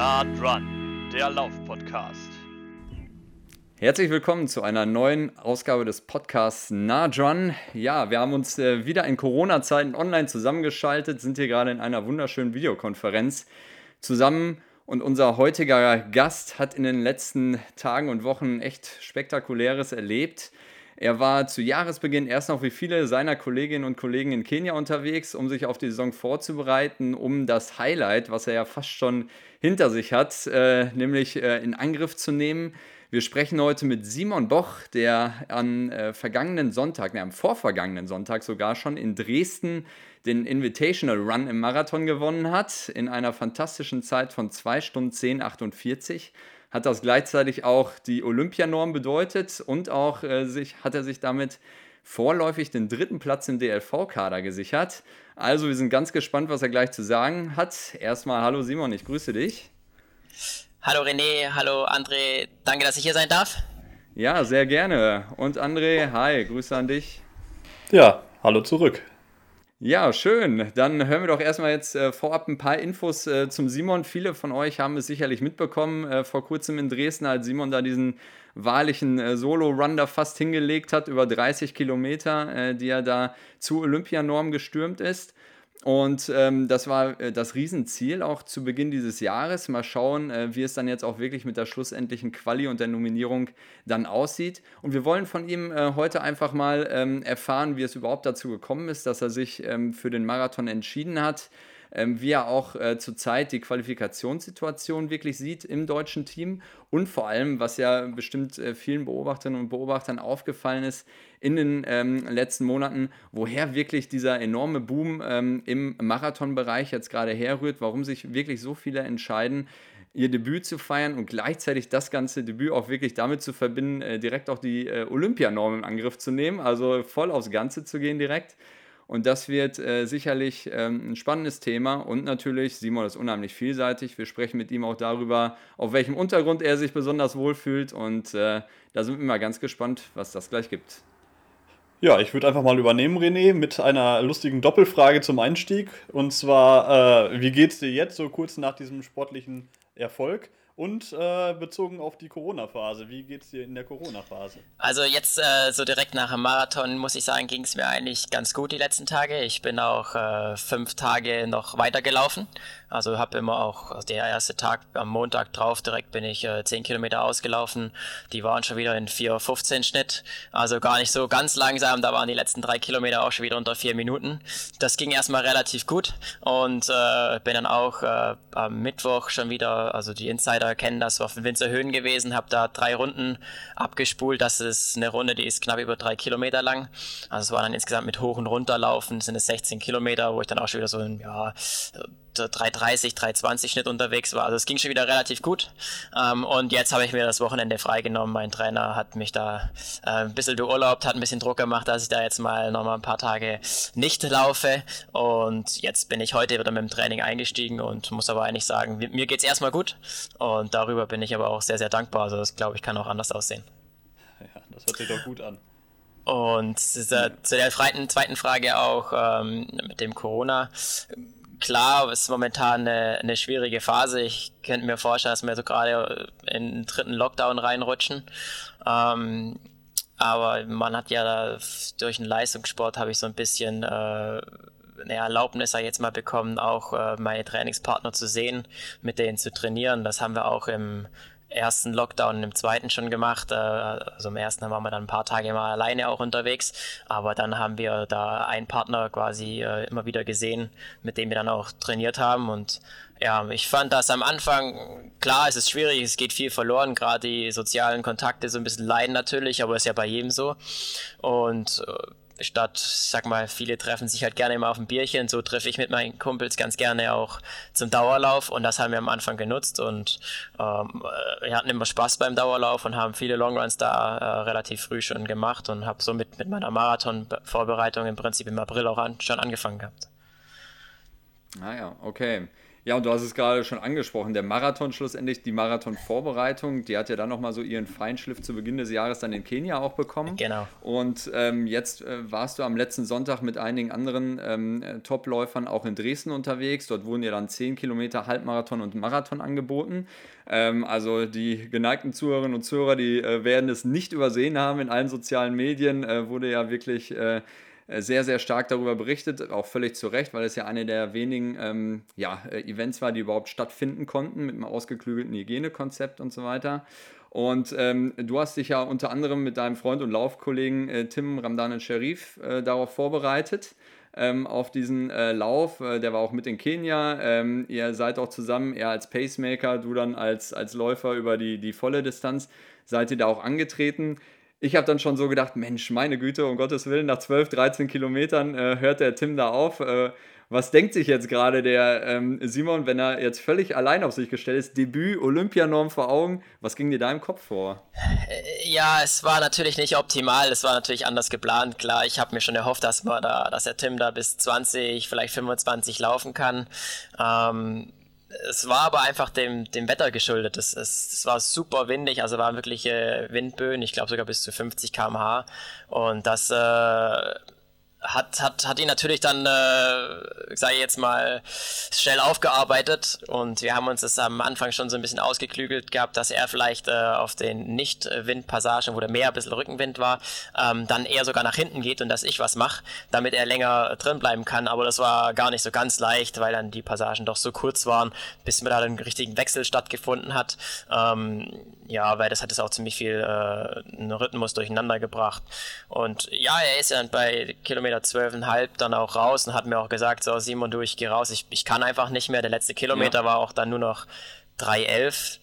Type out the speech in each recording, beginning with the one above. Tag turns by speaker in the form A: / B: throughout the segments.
A: Nah dran, der Lauf-Podcast.
B: Herzlich willkommen zu einer neuen Ausgabe des Podcasts Nah Dran. Ja, wir haben uns äh, wieder in Corona-Zeiten online zusammengeschaltet, sind hier gerade in einer wunderschönen Videokonferenz zusammen. Und unser heutiger Gast hat in den letzten Tagen und Wochen echt Spektakuläres erlebt. Er war zu Jahresbeginn erst noch wie viele seiner Kolleginnen und Kollegen in Kenia unterwegs, um sich auf die Saison vorzubereiten, um das Highlight, was er ja fast schon hinter sich hat, äh, nämlich äh, in Angriff zu nehmen. Wir sprechen heute mit Simon Boch, der am äh, vergangenen Sonntag, ne, am vorvergangenen Sonntag sogar schon in Dresden den Invitational Run im Marathon gewonnen hat, in einer fantastischen Zeit von 2 Stunden 10, 48 hat das gleichzeitig auch die Olympianorm bedeutet und auch äh, sich, hat er sich damit vorläufig den dritten Platz im DLV-Kader gesichert. Also wir sind ganz gespannt, was er gleich zu sagen hat. Erstmal hallo Simon, ich grüße dich.
C: Hallo René, hallo André, danke, dass ich hier sein darf.
B: Ja, sehr gerne. Und André, hi, Grüße an dich.
D: Ja, hallo zurück.
B: Ja, schön. Dann hören wir doch erstmal jetzt äh, vorab ein paar Infos äh, zum Simon. Viele von euch haben es sicherlich mitbekommen, äh, vor kurzem in Dresden, als Simon da diesen wahrlichen äh, Solo-Run da fast hingelegt hat, über 30 Kilometer, äh, die er da zu Olympianorm gestürmt ist. Und ähm, das war äh, das Riesenziel auch zu Beginn dieses Jahres. Mal schauen, äh, wie es dann jetzt auch wirklich mit der schlussendlichen Quali und der Nominierung dann aussieht. Und wir wollen von ihm äh, heute einfach mal ähm, erfahren, wie es überhaupt dazu gekommen ist, dass er sich ähm, für den Marathon entschieden hat ähm, wie er auch äh, zurzeit die Qualifikationssituation wirklich sieht im deutschen Team und vor allem, was ja bestimmt äh, vielen Beobachterinnen und Beobachtern aufgefallen ist in den ähm, letzten Monaten, woher wirklich dieser enorme Boom ähm, im Marathonbereich jetzt gerade herrührt, warum sich wirklich so viele entscheiden, ihr Debüt zu feiern und gleichzeitig das ganze Debüt auch wirklich damit zu verbinden, äh, direkt auch die äh, Olympianorm in Angriff zu nehmen, also voll aufs Ganze zu gehen direkt. Und das wird äh, sicherlich ähm, ein spannendes Thema. Und natürlich, Simon ist unheimlich vielseitig. Wir sprechen mit ihm auch darüber, auf welchem Untergrund er sich besonders wohlfühlt. Und äh, da sind wir mal ganz gespannt, was das gleich gibt.
D: Ja, ich würde einfach mal übernehmen, René, mit einer lustigen Doppelfrage zum Einstieg. Und zwar, äh, wie geht es dir jetzt so kurz nach diesem sportlichen Erfolg? Und äh, bezogen auf die Corona-Phase, wie geht es dir in der Corona-Phase?
C: Also jetzt äh, so direkt nach dem Marathon muss ich sagen, ging es mir eigentlich ganz gut die letzten Tage. Ich bin auch äh, fünf Tage noch weitergelaufen. Also habe immer auch also der erste Tag am Montag drauf, direkt bin ich äh, 10 Kilometer ausgelaufen. Die waren schon wieder in 4,15 Schnitt. Also gar nicht so ganz langsam. Da waren die letzten drei Kilometer auch schon wieder unter vier Minuten. Das ging erstmal relativ gut und äh, bin dann auch äh, am Mittwoch schon wieder, also die Insider kennen das, war auf den Winzerhöhen gewesen, habe da drei Runden abgespult. Das ist eine Runde, die ist knapp über drei Kilometer lang. Also es war dann insgesamt mit Hoch- und Runterlaufen, sind es 16 Kilometer, wo ich dann auch schon wieder so ein, ja, 330, 320 Schnitt unterwegs war. Also es ging schon wieder relativ gut. Ähm, und jetzt habe ich mir das Wochenende freigenommen. Mein Trainer hat mich da äh, ein bisschen beurlaubt, hat ein bisschen Druck gemacht, dass ich da jetzt mal nochmal ein paar Tage nicht laufe. Und jetzt bin ich heute wieder mit dem Training eingestiegen und muss aber eigentlich sagen, mir geht es erstmal gut. Und darüber bin ich aber auch sehr, sehr dankbar. Also das glaube ich kann auch anders aussehen.
D: Ja, das hört sich doch gut an.
C: Und zu der zweiten Frage auch ähm, mit dem Corona klar, es ist momentan eine, eine schwierige Phase. Ich könnte mir vorstellen, dass wir so gerade in den dritten Lockdown reinrutschen. Ähm, aber man hat ja da, durch den Leistungssport habe ich so ein bisschen äh, eine Erlaubnis jetzt mal bekommen, auch äh, meine Trainingspartner zu sehen, mit denen zu trainieren. Das haben wir auch im ersten Lockdown und im zweiten schon gemacht. Äh, also im ersten waren wir dann ein paar Tage mal alleine auch unterwegs, aber dann haben wir da einen Partner quasi äh, immer wieder gesehen, mit dem wir dann auch trainiert haben und ja, ich fand das am Anfang, klar, es ist schwierig, es geht viel verloren, gerade die sozialen Kontakte so ein bisschen leiden natürlich, aber ist ja bei jedem so. Und äh, statt, sag mal, viele treffen sich halt gerne immer auf ein Bierchen, so treffe ich mit meinen Kumpels ganz gerne auch zum Dauerlauf und das haben wir am Anfang genutzt und ähm, wir hatten immer Spaß beim Dauerlauf und haben viele Longruns da äh, relativ früh schon gemacht und habe somit mit, meiner Marathon-Vorbereitung im Prinzip im April auch an, schon angefangen gehabt.
B: Ah ja, okay. Ja, und du hast es gerade schon angesprochen, der Marathon schlussendlich, die Marathon-Vorbereitung, die hat ja dann nochmal so ihren Feinschliff zu Beginn des Jahres dann in Kenia auch bekommen.
C: Genau.
B: Und ähm, jetzt äh, warst du am letzten Sonntag mit einigen anderen ähm, Topläufern auch in Dresden unterwegs. Dort wurden ja dann 10 Kilometer Halbmarathon und Marathon angeboten. Ähm, also die geneigten Zuhörerinnen und Zuhörer, die äh, werden es nicht übersehen haben. In allen sozialen Medien äh, wurde ja wirklich äh, äh, sehr, sehr stark darüber berichtet, auch völlig zu Recht, weil es ja eine der wenigen ähm, ja, äh, Events war, die überhaupt stattfinden konnten mit einem ausgeklügelten Hygienekonzept und so weiter. Und ähm, du hast dich ja unter anderem mit deinem Freund und Laufkollegen äh, Tim Ramdan Sharif äh, darauf vorbereitet. Ähm, auf diesen äh, Lauf. Äh, der war auch mit in Kenia. Ähm, ihr seid auch zusammen, er als Pacemaker, du dann als, als Läufer über die, die volle Distanz, seid ihr da auch angetreten ich habe dann schon so gedacht, Mensch, meine Güte, um Gottes Willen, nach 12, 13 Kilometern äh, hört der Tim da auf. Äh, was denkt sich jetzt gerade der ähm, Simon, wenn er jetzt völlig allein auf sich gestellt ist? Debüt, Olympianorm vor Augen. Was ging dir da im Kopf vor?
C: Äh, ja, es war natürlich nicht optimal. Es war natürlich anders geplant. Klar, ich habe mir schon erhofft, dass, man da, dass der Tim da bis 20, vielleicht 25 laufen kann. Ähm, es war aber einfach dem, dem Wetter geschuldet. Es, es, es war super windig, also waren wirkliche Windböen, ich glaube sogar bis zu 50 km/h. Und das äh, hat, hat, hat ihn natürlich dann, äh, sage ich jetzt mal, schnell aufgearbeitet und wir haben uns das am Anfang schon so ein bisschen ausgeklügelt gehabt, dass er vielleicht äh, auf den Nicht-Windpassagen, wo der mehr ein bisschen Rückenwind war, ähm, dann eher sogar nach hinten geht und dass ich was mache, damit er länger drin bleiben kann. Aber das war gar nicht so ganz leicht, weil dann die Passagen doch so kurz waren, bis mir da den richtigen Wechsel stattgefunden hat. Ähm, ja, weil das hat es auch ziemlich viel äh, Rhythmus durcheinander gebracht. Und ja, er ist ja dann bei Kilometer zwölfeinhalb dann auch raus und hat mir auch gesagt, so Simon, du, ich gehe raus, ich, ich kann einfach nicht mehr. Der letzte Kilometer ja. war auch dann nur noch 3,11.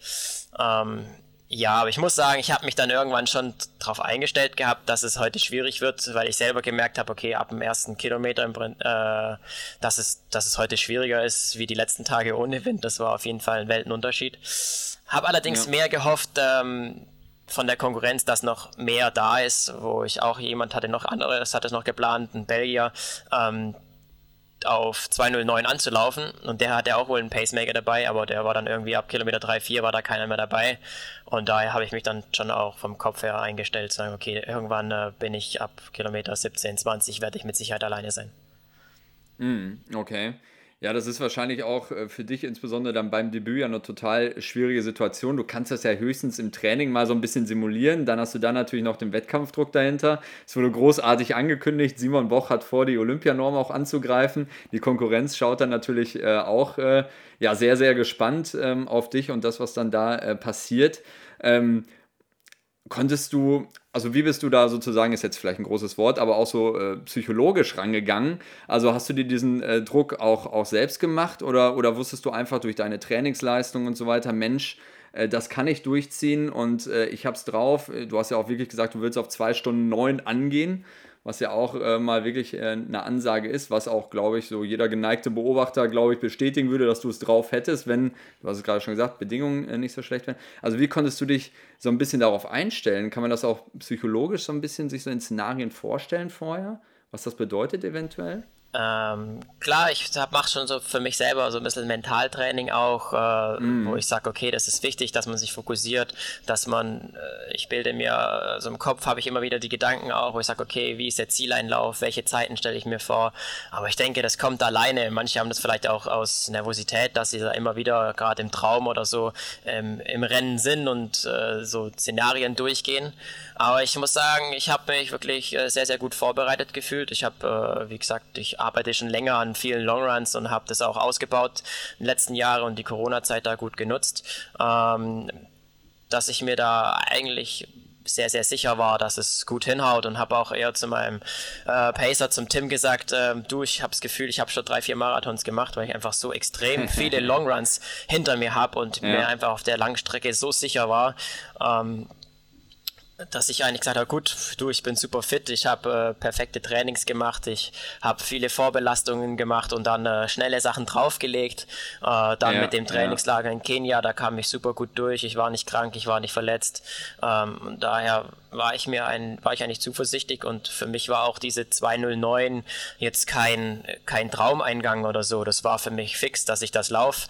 C: Ähm, ja, aber ich muss sagen, ich habe mich dann irgendwann schon darauf eingestellt gehabt, dass es heute schwierig wird, weil ich selber gemerkt habe, okay, ab dem ersten Kilometer im äh, dass, es, dass es heute schwieriger ist wie die letzten Tage ohne Wind. Das war auf jeden Fall ein Weltenunterschied. Habe allerdings ja. mehr gehofft ähm, von der Konkurrenz, dass noch mehr da ist, wo ich auch jemand hatte noch anderes, hatte es noch geplant, ein Belgier, ähm, auf 209 anzulaufen und der hatte auch wohl einen Pacemaker dabei, aber der war dann irgendwie ab Kilometer 3, 4 war da keiner mehr dabei und daher habe ich mich dann schon auch vom Kopf her eingestellt, sagen, okay, irgendwann äh, bin ich ab Kilometer 17, 20 werde ich mit Sicherheit alleine sein.
B: Mm, okay. Ja, das ist wahrscheinlich auch äh, für dich insbesondere dann beim Debüt ja eine total schwierige Situation. Du kannst das ja höchstens im Training mal so ein bisschen simulieren. Dann hast du dann natürlich noch den Wettkampfdruck dahinter. Es wurde großartig angekündigt. Simon Boch hat vor, die Olympianorm auch anzugreifen. Die Konkurrenz schaut dann natürlich äh, auch äh, ja, sehr, sehr gespannt ähm, auf dich und das, was dann da äh, passiert. Ähm, konntest du, also wie bist du da sozusagen, ist jetzt vielleicht ein großes Wort, aber auch so äh, psychologisch rangegangen? Also hast du dir diesen äh, Druck auch, auch selbst gemacht oder, oder wusstest du einfach durch deine Trainingsleistung und so weiter, Mensch, äh, das kann ich durchziehen und äh, ich hab's drauf. Du hast ja auch wirklich gesagt, du willst auf zwei Stunden neun angehen was ja auch äh, mal wirklich äh, eine Ansage ist, was auch, glaube ich, so jeder geneigte Beobachter, glaube ich, bestätigen würde, dass du es drauf hättest, wenn, du hast es gerade schon gesagt, Bedingungen äh, nicht so schlecht wären. Also wie konntest du dich so ein bisschen darauf einstellen? Kann man das auch psychologisch so ein bisschen sich so in Szenarien vorstellen vorher, was das bedeutet eventuell?
C: Ähm, klar, ich mache schon so für mich selber so ein bisschen Mentaltraining auch, äh, mm. wo ich sage, okay, das ist wichtig, dass man sich fokussiert, dass man, äh, ich bilde mir, so also im Kopf habe ich immer wieder die Gedanken auch, wo ich sage, okay, wie ist der Zieleinlauf, welche Zeiten stelle ich mir vor, aber ich denke, das kommt alleine. Manche haben das vielleicht auch aus Nervosität, dass sie da immer wieder gerade im Traum oder so ähm, im Rennen sind und äh, so Szenarien durchgehen. Aber ich muss sagen, ich habe mich wirklich äh, sehr, sehr gut vorbereitet gefühlt. Ich habe, äh, wie gesagt, ich arbeite schon länger an vielen Longruns und habe das auch ausgebaut in den letzten Jahren und die Corona-Zeit da gut genutzt, ähm, dass ich mir da eigentlich sehr, sehr sicher war, dass es gut hinhaut und habe auch eher zu meinem äh, Pacer, zum Tim gesagt, äh, du, ich habe das Gefühl, ich habe schon drei, vier Marathons gemacht, weil ich einfach so extrem viele Longruns hinter mir habe und ja. mir einfach auf der Langstrecke so sicher war. Ähm, dass ich eigentlich gesagt habe, gut, du, ich bin super fit, ich habe äh, perfekte Trainings gemacht, ich habe viele Vorbelastungen gemacht und dann äh, schnelle Sachen draufgelegt. Äh, dann ja, mit dem Trainingslager ja. in Kenia, da kam ich super gut durch, ich war nicht krank, ich war nicht verletzt. Ähm, daher war ich mir ein, war ich eigentlich zuversichtlich und für mich war auch diese 209 jetzt kein, kein Traumeingang oder so. Das war für mich fix, dass ich das laufe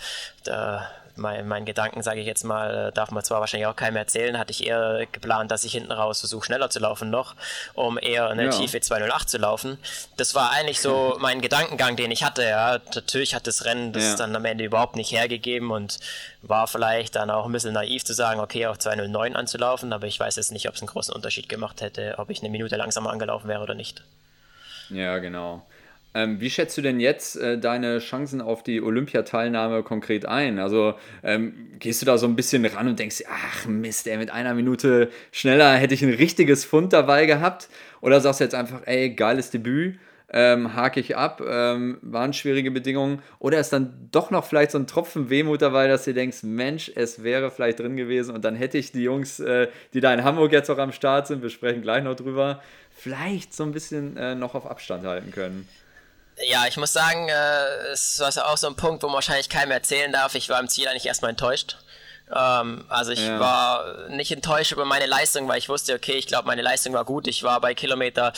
C: mein, mein Gedanken, sage ich jetzt mal, äh, darf man zwar wahrscheinlich auch keinem erzählen, hatte ich eher geplant, dass ich hinten raus versuche, schneller zu laufen noch, um eher eine ja. tiefe 208 zu laufen. Das war eigentlich so mein Gedankengang, den ich hatte. Ja. Natürlich hat das Rennen das ja. dann am Ende überhaupt nicht hergegeben und war vielleicht dann auch ein bisschen naiv zu sagen, okay, auf 209 anzulaufen, aber ich weiß jetzt nicht, ob es einen großen Unterschied gemacht hätte, ob ich eine Minute langsamer angelaufen wäre oder nicht.
B: Ja, genau. Ähm, wie schätzt du denn jetzt äh, deine Chancen auf die Olympiateilnahme konkret ein? Also ähm, gehst du da so ein bisschen ran und denkst, ach Mist, ey, mit einer Minute schneller hätte ich ein richtiges Fund dabei gehabt? Oder sagst du jetzt einfach, ey, geiles Debüt, ähm, hake ich ab, ähm, waren schwierige Bedingungen? Oder ist dann doch noch vielleicht so ein Tropfen Wehmut dabei, dass du denkst, Mensch, es wäre vielleicht drin gewesen und dann hätte ich die Jungs, äh, die da in Hamburg jetzt auch am Start sind, wir sprechen gleich noch drüber, vielleicht so ein bisschen äh, noch auf Abstand halten können?
C: Ja, ich muss sagen, äh, es war auch so ein Punkt, wo man wahrscheinlich keinem erzählen darf. Ich war im Ziel eigentlich erstmal enttäuscht. Ähm, also ich ja. war nicht enttäuscht über meine Leistung, weil ich wusste, okay, ich glaube, meine Leistung war gut. Ich war bei Kilometer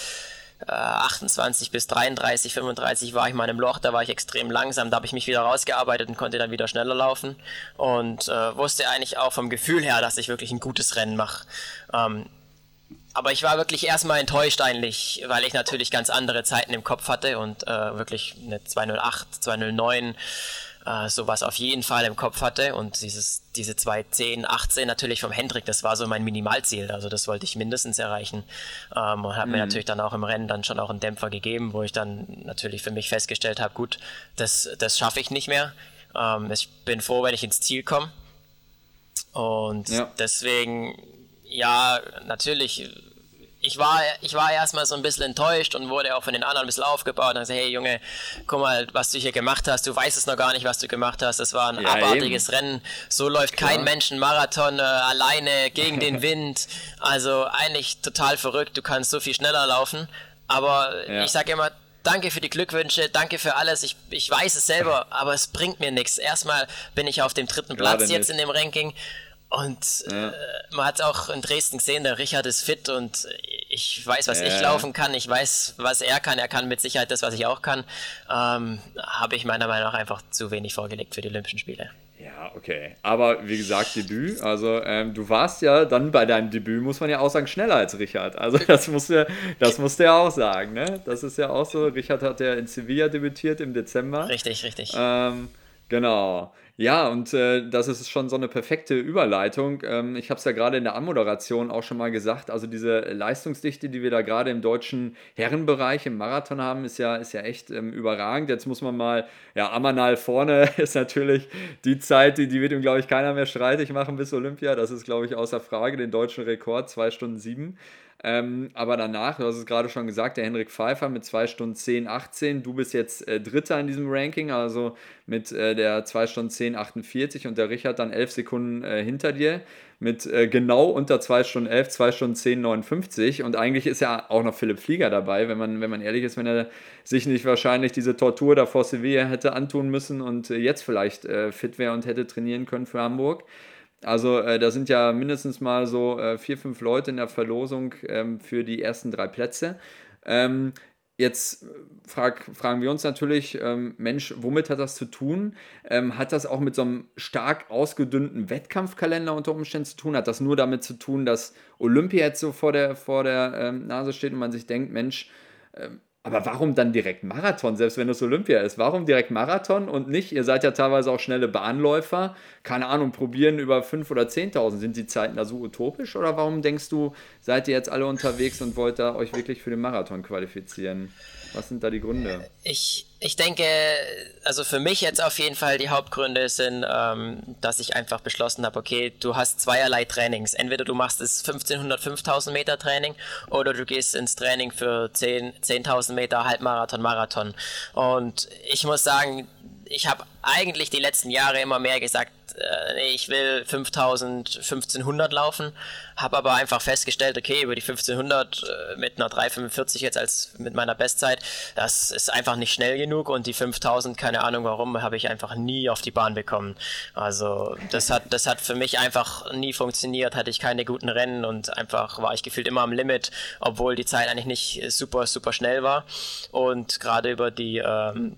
C: äh, 28 bis 33, 35 war ich mal im Loch, da war ich extrem langsam, da habe ich mich wieder rausgearbeitet und konnte dann wieder schneller laufen und äh, wusste eigentlich auch vom Gefühl her, dass ich wirklich ein gutes Rennen mache. Ähm, aber ich war wirklich erstmal enttäuscht eigentlich, weil ich natürlich ganz andere Zeiten im Kopf hatte und äh, wirklich eine 208, 209, äh, sowas auf jeden Fall im Kopf hatte. Und dieses, diese 210, 18 natürlich vom Hendrik, das war so mein Minimalziel. Also das wollte ich mindestens erreichen. Ähm, und habe mhm. mir natürlich dann auch im Rennen dann schon auch einen Dämpfer gegeben, wo ich dann natürlich für mich festgestellt habe, gut, das, das schaffe ich nicht mehr. Ähm, ich bin froh, wenn ich ins Ziel komme. Und ja. deswegen ja, natürlich. Ich war, ich war erstmal so ein bisschen enttäuscht und wurde auch von den anderen ein bisschen aufgebaut und gesagt, hey Junge, guck mal, was du hier gemacht hast, du weißt es noch gar nicht, was du gemacht hast. Das war ein ja, abartiges eben. Rennen. So läuft Klar. kein Mensch einen Marathon äh, alleine gegen den Wind. Also eigentlich total verrückt, du kannst so viel schneller laufen. Aber ja. ich sage immer, danke für die Glückwünsche, danke für alles. Ich, ich weiß es selber, aber es bringt mir nichts. Erstmal bin ich auf dem dritten Gerade Platz jetzt nicht. in dem Ranking und ja. äh, man hat auch in Dresden gesehen, der Richard ist fit und ich weiß, was ja. ich laufen kann, ich weiß, was er kann, er kann mit Sicherheit das, was ich auch kann. Ähm, Habe ich meiner Meinung nach einfach zu wenig vorgelegt für die Olympischen Spiele.
B: Ja, okay. Aber wie gesagt, Debüt. Also ähm, du warst ja dann bei deinem Debüt, muss man ja auch sagen, schneller als Richard. Also das musst du, das musst du ja auch sagen. Ne? Das ist ja auch so. Richard hat ja in Sevilla debütiert im Dezember.
C: Richtig, richtig.
B: Ähm, genau. Ja, und äh, das ist schon so eine perfekte Überleitung. Ähm, ich habe es ja gerade in der Anmoderation auch schon mal gesagt. Also diese Leistungsdichte, die wir da gerade im deutschen Herrenbereich im Marathon haben, ist ja, ist ja echt ähm, überragend. Jetzt muss man mal, ja, Amanal vorne ist natürlich die Zeit, die, die wird ihm, glaube ich, keiner mehr streitig machen bis Olympia. Das ist, glaube ich, außer Frage den deutschen Rekord, 2 Stunden 7. Ähm, aber danach, du hast es gerade schon gesagt, der Henrik Pfeiffer mit 2 Stunden 10, 18. Du bist jetzt äh, Dritter in diesem Ranking, also mit äh, der 2 Stunden 10, 48 und der Richard dann 11 Sekunden äh, hinter dir mit äh, genau unter 2 Stunden 11, 2 Stunden 10, 59. Und eigentlich ist ja auch noch Philipp Flieger dabei, wenn man, wenn man ehrlich ist, wenn er sich nicht wahrscheinlich diese Tortur da vor Sevilla hätte antun müssen und äh, jetzt vielleicht äh, fit wäre und hätte trainieren können für Hamburg. Also äh, da sind ja mindestens mal so äh, vier, fünf Leute in der Verlosung ähm, für die ersten drei Plätze. Ähm, jetzt frag, fragen wir uns natürlich, ähm, Mensch, womit hat das zu tun? Ähm, hat das auch mit so einem stark ausgedünnten Wettkampfkalender unter Umständen zu tun? Hat das nur damit zu tun, dass Olympia jetzt so vor der, vor der ähm, Nase steht und man sich denkt, Mensch, ähm, aber warum dann direkt Marathon, selbst wenn es Olympia ist? Warum direkt Marathon und nicht, ihr seid ja teilweise auch schnelle Bahnläufer, keine Ahnung, probieren über 5.000 oder 10.000. Sind die Zeiten da so utopisch oder warum denkst du, seid ihr jetzt alle unterwegs und wollt da euch wirklich für den Marathon qualifizieren? Was sind da die Gründe?
C: Ich, ich denke, also für mich jetzt auf jeden Fall die Hauptgründe sind, ähm, dass ich einfach beschlossen habe, okay, du hast zweierlei Trainings. Entweder du machst das 1500, 5000 Meter Training oder du gehst ins Training für 10, 10.000 Meter Halbmarathon, Marathon. Und ich muss sagen, ich habe eigentlich die letzten Jahre immer mehr gesagt, äh, ich will 5000, 1500 laufen, habe aber einfach festgestellt, okay, über die 1500 äh, mit einer 345 jetzt als mit meiner Bestzeit, das ist einfach nicht schnell genug und die 5000, keine Ahnung warum, habe ich einfach nie auf die Bahn bekommen. Also das hat, das hat für mich einfach nie funktioniert, hatte ich keine guten Rennen und einfach war ich gefühlt immer am Limit, obwohl die Zeit eigentlich nicht super, super schnell war und gerade über die ähm,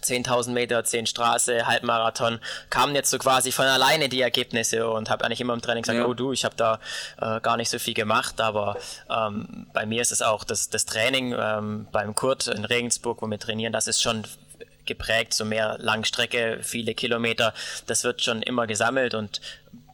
C: 10.000 Meter, 10 Straße, Halbmarathon, kamen jetzt so quasi von alleine die Ergebnisse und habe eigentlich immer im Training gesagt, ja. oh du, ich habe da äh, gar nicht so viel gemacht, aber ähm, bei mir ist es auch das, das Training ähm, beim Kurt in Regensburg, wo wir trainieren, das ist schon geprägt, so mehr Langstrecke, viele Kilometer, das wird schon immer gesammelt und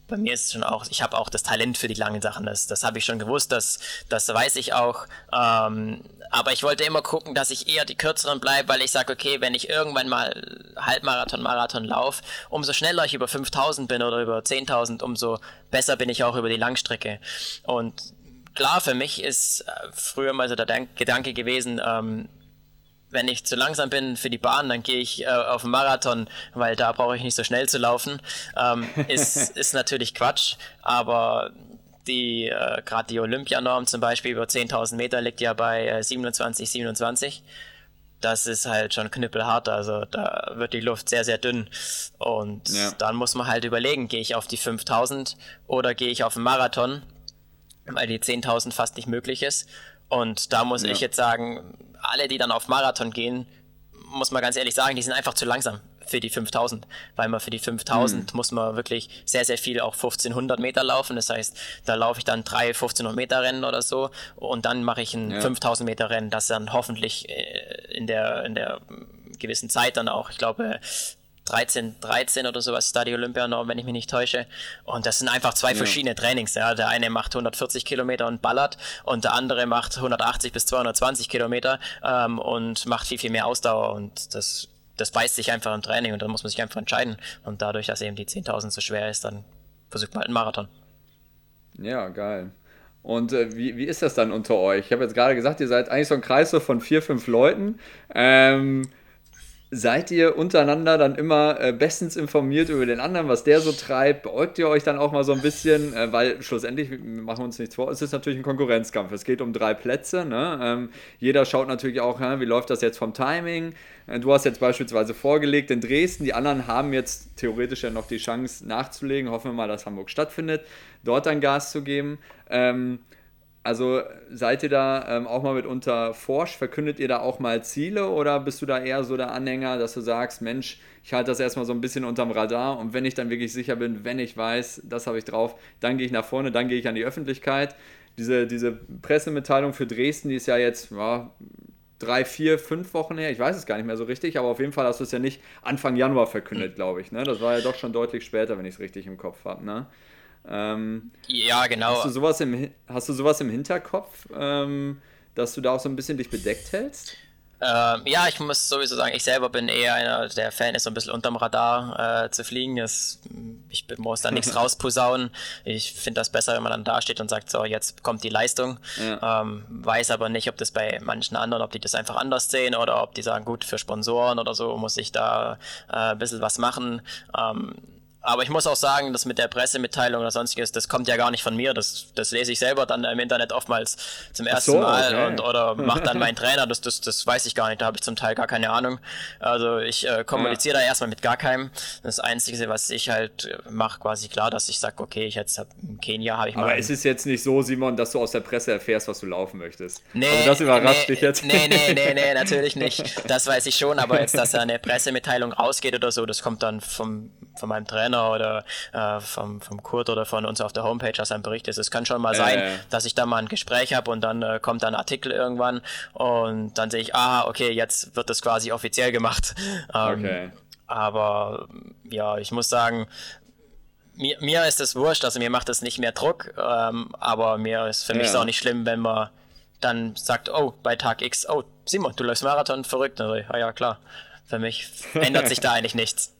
C: bei mir ist es schon auch, ich habe auch das Talent für die langen Sachen, das, das habe ich schon gewusst, das, das weiß ich auch. Ähm, aber ich wollte immer gucken, dass ich eher die kürzeren bleibe, weil ich sage, okay, wenn ich irgendwann mal Halbmarathon, Marathon laufe, umso schneller ich über 5000 bin oder über 10.000, umso besser bin ich auch über die Langstrecke. Und klar, für mich ist äh, früher mal so der Gedanke gewesen, ähm, wenn ich zu langsam bin für die Bahn, dann gehe ich äh, auf den Marathon, weil da brauche ich nicht so schnell zu laufen. Ähm, ist, ist natürlich Quatsch, aber die, äh, gerade die Olympianorm zum Beispiel über 10.000 Meter liegt ja bei äh, 27, 27. Das ist halt schon knüppelhart, also da wird die Luft sehr, sehr dünn. Und ja. dann muss man halt überlegen, gehe ich auf die 5000 oder gehe ich auf den Marathon, weil die 10.000 fast nicht möglich ist. Und da muss ja. ich jetzt sagen, alle, die dann auf Marathon gehen, muss man ganz ehrlich sagen, die sind einfach zu langsam für die 5000, weil man für die 5000 mhm. muss man wirklich sehr, sehr viel auch 1500 Meter laufen. Das heißt, da laufe ich dann drei 1500 Meter Rennen oder so und dann mache ich ein ja. 5000 Meter Rennen, das dann hoffentlich äh, in der, in der gewissen Zeit dann auch, ich glaube, 13, 13 oder sowas ist da die Olympianorm, wenn ich mich nicht täusche. Und das sind einfach zwei ja. verschiedene Trainings. Ja. Der eine macht 140 Kilometer und ballert und der andere macht 180 bis 220 Kilometer ähm, und macht viel, viel mehr Ausdauer. Und das, das beißt sich einfach im Training und dann muss man sich einfach entscheiden. Und dadurch, dass eben die 10.000 so schwer ist, dann versucht man halt einen Marathon.
B: Ja, geil. Und äh, wie, wie ist das dann unter euch? Ich habe jetzt gerade gesagt, ihr seid eigentlich so ein Kreis von vier, fünf Leuten. Ähm, seid ihr untereinander dann immer äh, bestens informiert über den anderen, was der so treibt? Beäugt ihr euch dann auch mal so ein bisschen? Äh, weil schlussendlich, machen wir uns nichts vor, es ist natürlich ein Konkurrenzkampf. Es geht um drei Plätze. Ne? Ähm, jeder schaut natürlich auch, wie läuft das jetzt vom Timing? Äh, du hast jetzt beispielsweise vorgelegt in Dresden. Die anderen haben jetzt theoretisch ja noch die Chance nachzulegen. Hoffen wir mal, dass Hamburg stattfindet, dort dann Gas zu geben. Ähm, also seid ihr da ähm, auch mal mitunter forsch? Verkündet ihr da auch mal Ziele oder bist du da eher so der Anhänger, dass du sagst, Mensch, ich halte das erstmal so ein bisschen unterm Radar und wenn ich dann wirklich sicher bin, wenn ich weiß, das habe ich drauf, dann gehe ich nach vorne, dann gehe ich an die Öffentlichkeit. Diese, diese Pressemitteilung für Dresden, die ist ja jetzt ja, drei, vier, fünf Wochen her, ich weiß es gar nicht mehr so richtig, aber auf jeden Fall hast du es ja nicht Anfang Januar verkündet, glaube ich. Ne? Das war ja doch schon deutlich später, wenn ich es richtig im Kopf habe. Ne?
C: Ähm, ja, genau.
B: Hast du sowas im, hast du sowas im Hinterkopf, ähm, dass du da auch so ein bisschen dich bedeckt hältst?
C: Ähm, ja, ich muss sowieso sagen, ich selber bin eher einer, der Fan ist, so ein bisschen unterm Radar äh, zu fliegen. Das, ich muss da nichts rausposaunen. Ich finde das besser, wenn man dann da steht und sagt, so, jetzt kommt die Leistung. Ja. Ähm, weiß aber nicht, ob das bei manchen anderen, ob die das einfach anders sehen oder ob die sagen, gut, für Sponsoren oder so muss ich da äh, ein bisschen was machen. Ähm, aber ich muss auch sagen, dass mit der Pressemitteilung oder sonstiges, das kommt ja gar nicht von mir. Das, das lese ich selber dann im Internet oftmals zum ersten so, Mal okay. und, oder macht dann mein Trainer. Das, das, das weiß ich gar nicht. Da habe ich zum Teil gar keine Ahnung. Also ich äh, kommuniziere ja. da erstmal mit gar keinem. Das Einzige, was ich halt äh, mache, quasi klar, dass ich sage, okay, ich jetzt hab, in Kenia habe ich
B: mal. Aber es ist jetzt nicht so, Simon, dass du aus der Presse erfährst, was du laufen möchtest. Nee, also das überrascht
C: nee,
B: dich jetzt.
C: Nee, nee, nee, nee, natürlich nicht. Das weiß ich schon, aber jetzt, dass da eine Pressemitteilung rausgeht oder so, das kommt dann vom, von meinem Trainer Trainer oder äh, vom, vom Kurt oder von uns auf der Homepage, was ein Bericht ist. Es kann schon mal sein, äh. dass ich da mal ein Gespräch habe und dann äh, kommt dann ein Artikel irgendwann und dann sehe ich, ah, okay, jetzt wird das quasi offiziell gemacht. Ähm, okay. Aber ja, ich muss sagen, mir, mir ist es wurscht, also mir macht das nicht mehr Druck, ähm, aber mir ist für mich ja. ist auch nicht schlimm, wenn man dann sagt, oh, bei Tag X, oh, Simon, du läufst Marathon, verrückt. Also, ja, ja, klar. Für mich ändert sich da eigentlich nichts.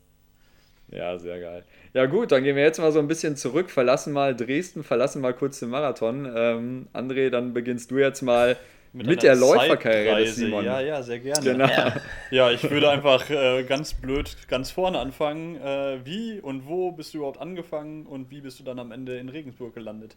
B: Ja, sehr geil. Ja gut, dann gehen wir jetzt mal so ein bisschen zurück, verlassen mal Dresden, verlassen mal kurz den Marathon. Ähm, André, dann beginnst du jetzt mal
D: mit,
B: Mit der Läuferkarriere des. Simon.
D: Ja, ja, sehr gerne.
B: Genau.
C: Ja.
D: Ja, ich würde einfach äh, ganz blöd ganz vorne anfangen. Äh, wie und wo bist du überhaupt angefangen und wie bist du dann am Ende in Regensburg gelandet?